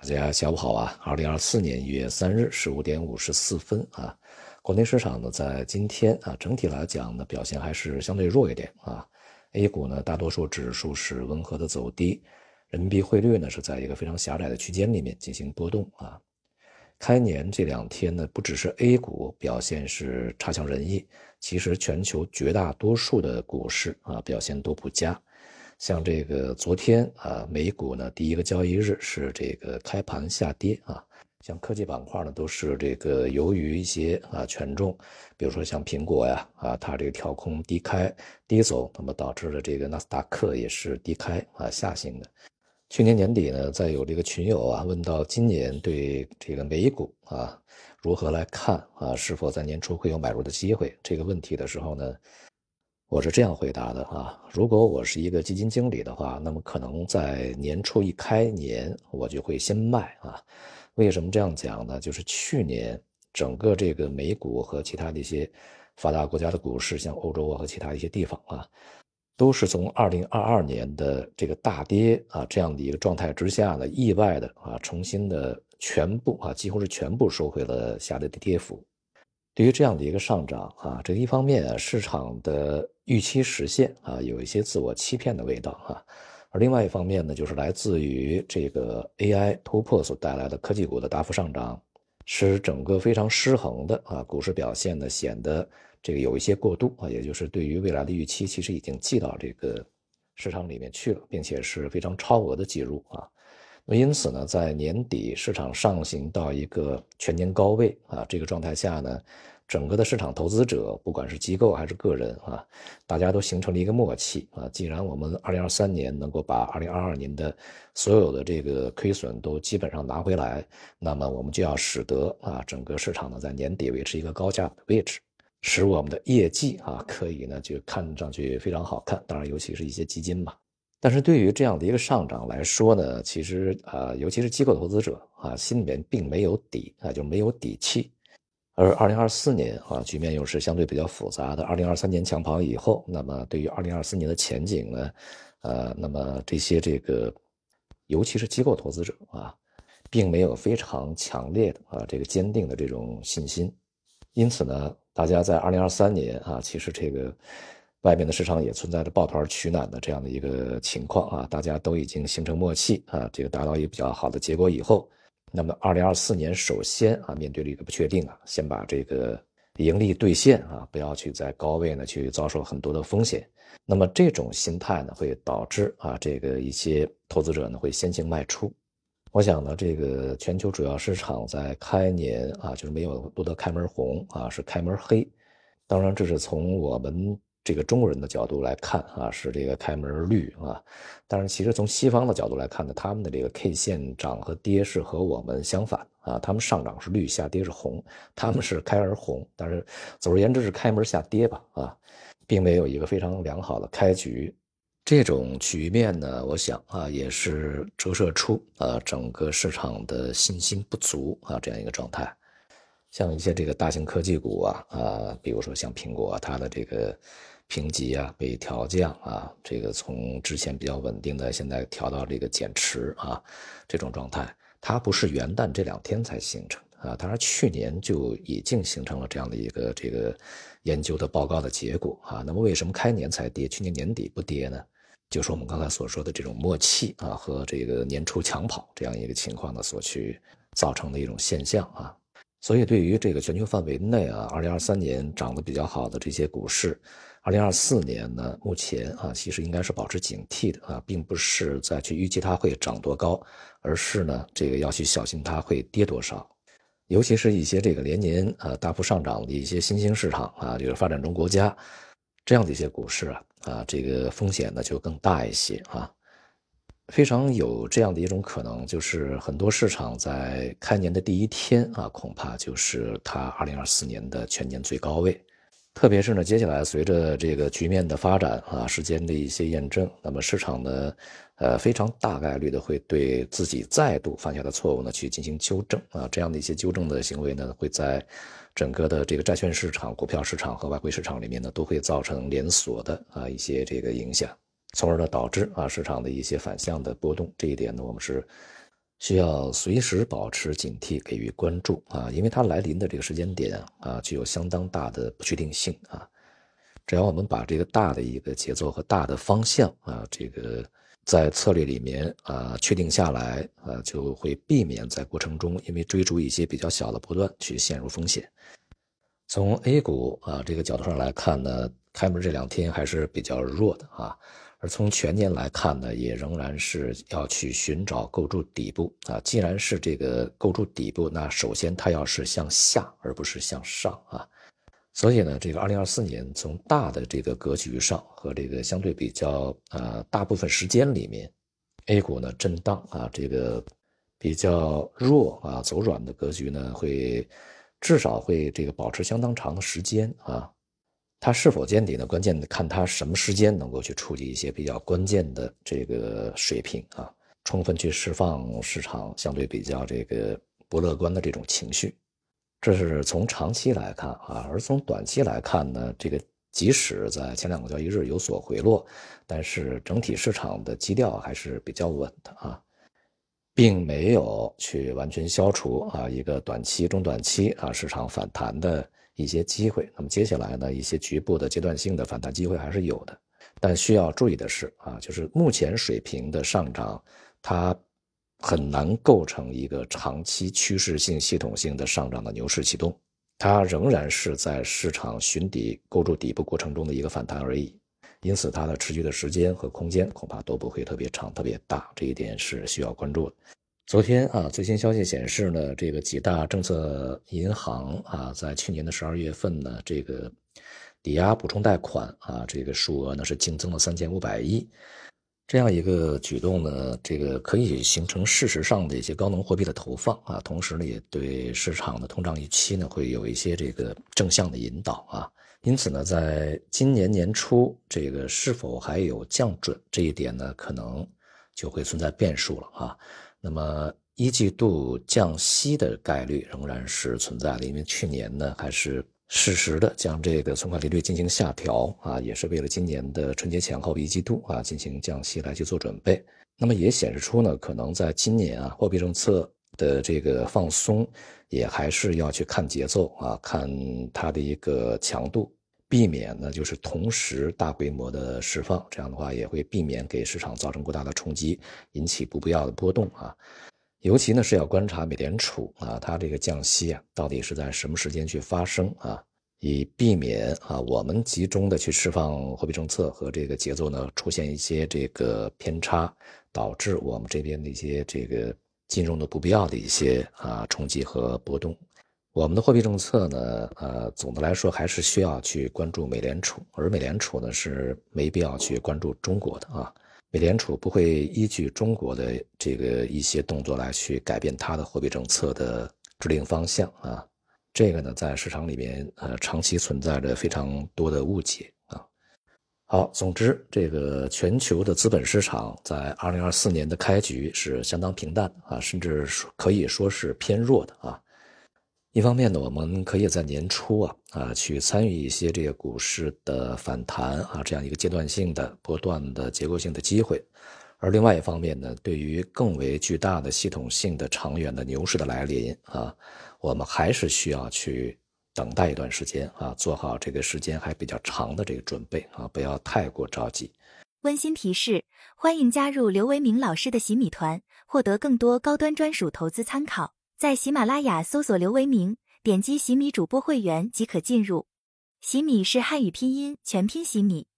大家下午好啊！二零二四年一月三日十五点五十四分啊，国内市场呢在今天啊整体来讲呢表现还是相对弱一点啊。A 股呢大多数指数是温和的走低，人民币汇率呢是在一个非常狭窄的区间里面进行波动啊。开年这两天呢不只是 A 股表现是差强人意，其实全球绝大多数的股市啊表现都不佳。像这个昨天啊，美股呢第一个交易日是这个开盘下跌啊，像科技板块呢都是这个由于一些啊权重，比如说像苹果呀啊，它这个跳空低开低走，那么导致了这个纳斯达克也是低开啊下行的。去年年底呢，再有这个群友啊问到今年对这个美股啊如何来看啊，是否在年初会有买入的机会这个问题的时候呢？我是这样回答的啊，如果我是一个基金经理的话，那么可能在年初一开年，我就会先卖啊。为什么这样讲呢？就是去年整个这个美股和其他的一些发达国家的股市，像欧洲啊和其他一些地方啊，都是从二零二二年的这个大跌啊这样的一个状态之下呢，意外的啊重新的全部啊几乎是全部收回了下跌的跌幅。对于这样的一个上涨啊，这一方面，市场的预期实现啊，有一些自我欺骗的味道啊；而另外一方面呢，就是来自于这个 AI 突破所带来的科技股的大幅上涨，使整个非常失衡的啊股市表现呢显得这个有一些过度啊，也就是对于未来的预期其实已经记到这个市场里面去了，并且是非常超额的计入啊。因此呢，在年底市场上行到一个全年高位啊这个状态下呢。整个的市场投资者，不管是机构还是个人啊，大家都形成了一个默契啊。既然我们二零二三年能够把二零二二年的所有的这个亏损都基本上拿回来，那么我们就要使得啊整个市场呢在年底维持一个高价的位置，使我们的业绩啊可以呢就看上去非常好看。当然，尤其是一些基金嘛。但是对于这样的一个上涨来说呢，其实啊，尤其是机构投资者啊，心里面并没有底啊，就没有底气。而二零二四年啊，局面又是相对比较复杂的。二零二三年抢跑以后，那么对于二零二四年的前景呢，呃，那么这些这个，尤其是机构投资者啊，并没有非常强烈的啊这个坚定的这种信心。因此呢，大家在二零二三年啊，其实这个外面的市场也存在着抱团取暖的这样的一个情况啊，大家都已经形成默契啊，这个达到一个比较好的结果以后。那么，二零二四年首先啊，面对了一个不确定啊，先把这个盈利兑现啊，不要去在高位呢去遭受很多的风险。那么这种心态呢，会导致啊，这个一些投资者呢会先行卖出。我想呢，这个全球主要市场在开年啊，就是没有录得开门红啊，是开门黑。当然，这是从我们。这个中国人的角度来看啊，是这个开门绿啊，但是其实从西方的角度来看呢，他们的这个 K 线涨和跌是和我们相反啊，他们上涨是绿，下跌是红，他们是开而红，但是总而言之是开门下跌吧啊，并没有一个非常良好的开局。这种局面呢，我想啊，也是折射出啊整个市场的信心不足啊这样一个状态。像一些这个大型科技股啊啊，比如说像苹果，它的这个。评级啊被调降啊，这个从之前比较稳定的，现在调到这个减持啊，这种状态，它不是元旦这两天才形成啊，当然去年就已经形成了这样的一个这个研究的报告的结果啊。那么为什么开年才跌，去年年底不跌呢？就是我们刚才所说的这种默契啊和这个年初抢跑这样一个情况呢所去造成的一种现象啊。所以对于这个全球范围内啊，二零二三年涨得比较好的这些股市。二零二四年呢，目前啊，其实应该是保持警惕的啊，并不是再去预计它会涨多高，而是呢，这个要去小心它会跌多少。尤其是一些这个连年啊大幅上涨的一些新兴市场啊，就是发展中国家这样的一些股市啊，啊，这个风险呢就更大一些啊。非常有这样的一种可能，就是很多市场在开年的第一天啊，恐怕就是它二零二四年的全年最高位。特别是呢，接下来随着这个局面的发展啊，时间的一些验证，那么市场呢，呃，非常大概率的会对自己再度犯下的错误呢去进行纠正啊，这样的一些纠正的行为呢，会在整个的这个债券市场、股票市场和外汇市场里面呢，都会造成连锁的啊一些这个影响，从而呢导致啊市场的一些反向的波动。这一点呢，我们是需要随时保持警惕，给予关注啊，因为它来临的这个时间点啊，具有相当大的不确定性啊。只要我们把这个大的一个节奏和大的方向啊，这个在策略里面啊确定下来啊，就会避免在过程中因为追逐一些比较小的波段去陷入风险。从 A 股啊这个角度上来看呢，开门这两天还是比较弱的啊。而从全年来看呢，也仍然是要去寻找构筑底部啊。既然是这个构筑底部，那首先它要是向下，而不是向上啊。所以呢，这个二零二四年从大的这个格局上和这个相对比较啊，大部分时间里面，A 股呢震荡啊，这个比较弱啊，走软的格局呢，会至少会这个保持相当长的时间啊。它是否见底呢？关键看它什么时间能够去触及一些比较关键的这个水平啊，充分去释放市场相对比较这个不乐观的这种情绪。这是从长期来看啊，而从短期来看呢，这个即使在前两个交易日有所回落，但是整体市场的基调还是比较稳的啊，并没有去完全消除啊一个短期、中短期啊市场反弹的。一些机会，那么接下来呢，一些局部的阶段性的反弹机会还是有的，但需要注意的是啊，就是目前水平的上涨，它很难构成一个长期趋势性、系统性的上涨的牛市启动，它仍然是在市场寻底、构筑底部过程中的一个反弹而已，因此它的持续的时间和空间恐怕都不会特别长、特别大，这一点是需要关注的。昨天啊，最新消息显示呢，这个几大政策银行啊，在去年的十二月份呢，这个抵押补充贷款啊，这个数额呢是净增了三千五百亿，这样一个举动呢，这个可以形成事实上的一些高能货币的投放啊，同时呢，也对市场的通胀预期呢会有一些这个正向的引导啊，因此呢，在今年年初这个是否还有降准这一点呢，可能就会存在变数了啊。那么一季度降息的概率仍然是存在的，因为去年呢还是适时的将这个存款利率进行下调啊，也是为了今年的春节前后一季度啊进行降息来去做准备。那么也显示出呢，可能在今年啊货币政策的这个放松也还是要去看节奏啊，看它的一个强度。避免呢，就是同时大规模的释放，这样的话也会避免给市场造成过大的冲击，引起不必要的波动啊。尤其呢是要观察美联储啊，它这个降息啊，到底是在什么时间去发生啊，以避免啊我们集中的去释放货币政策和这个节奏呢出现一些这个偏差，导致我们这边的一些这个金融的不必要的一些啊冲击和波动。我们的货币政策呢，呃，总的来说还是需要去关注美联储，而美联储呢是没必要去关注中国的啊。美联储不会依据中国的这个一些动作来去改变它的货币政策的制定方向啊。这个呢，在市场里面呃长期存在着非常多的误解啊。好，总之，这个全球的资本市场在二零二四年的开局是相当平淡啊，甚至可以说是偏弱的啊。一方面呢，我们可以在年初啊啊去参与一些这个股市的反弹啊这样一个阶段性的波段的结构性的机会，而另外一方面呢，对于更为巨大的系统性的长远的牛市的来临啊，我们还是需要去等待一段时间啊，做好这个时间还比较长的这个准备啊，不要太过着急。温馨提示：欢迎加入刘维明老师的洗米团，获得更多高端专属投资参考。在喜马拉雅搜索刘维明，点击喜米主播会员即可进入。喜米是汉语拼音全拼喜米。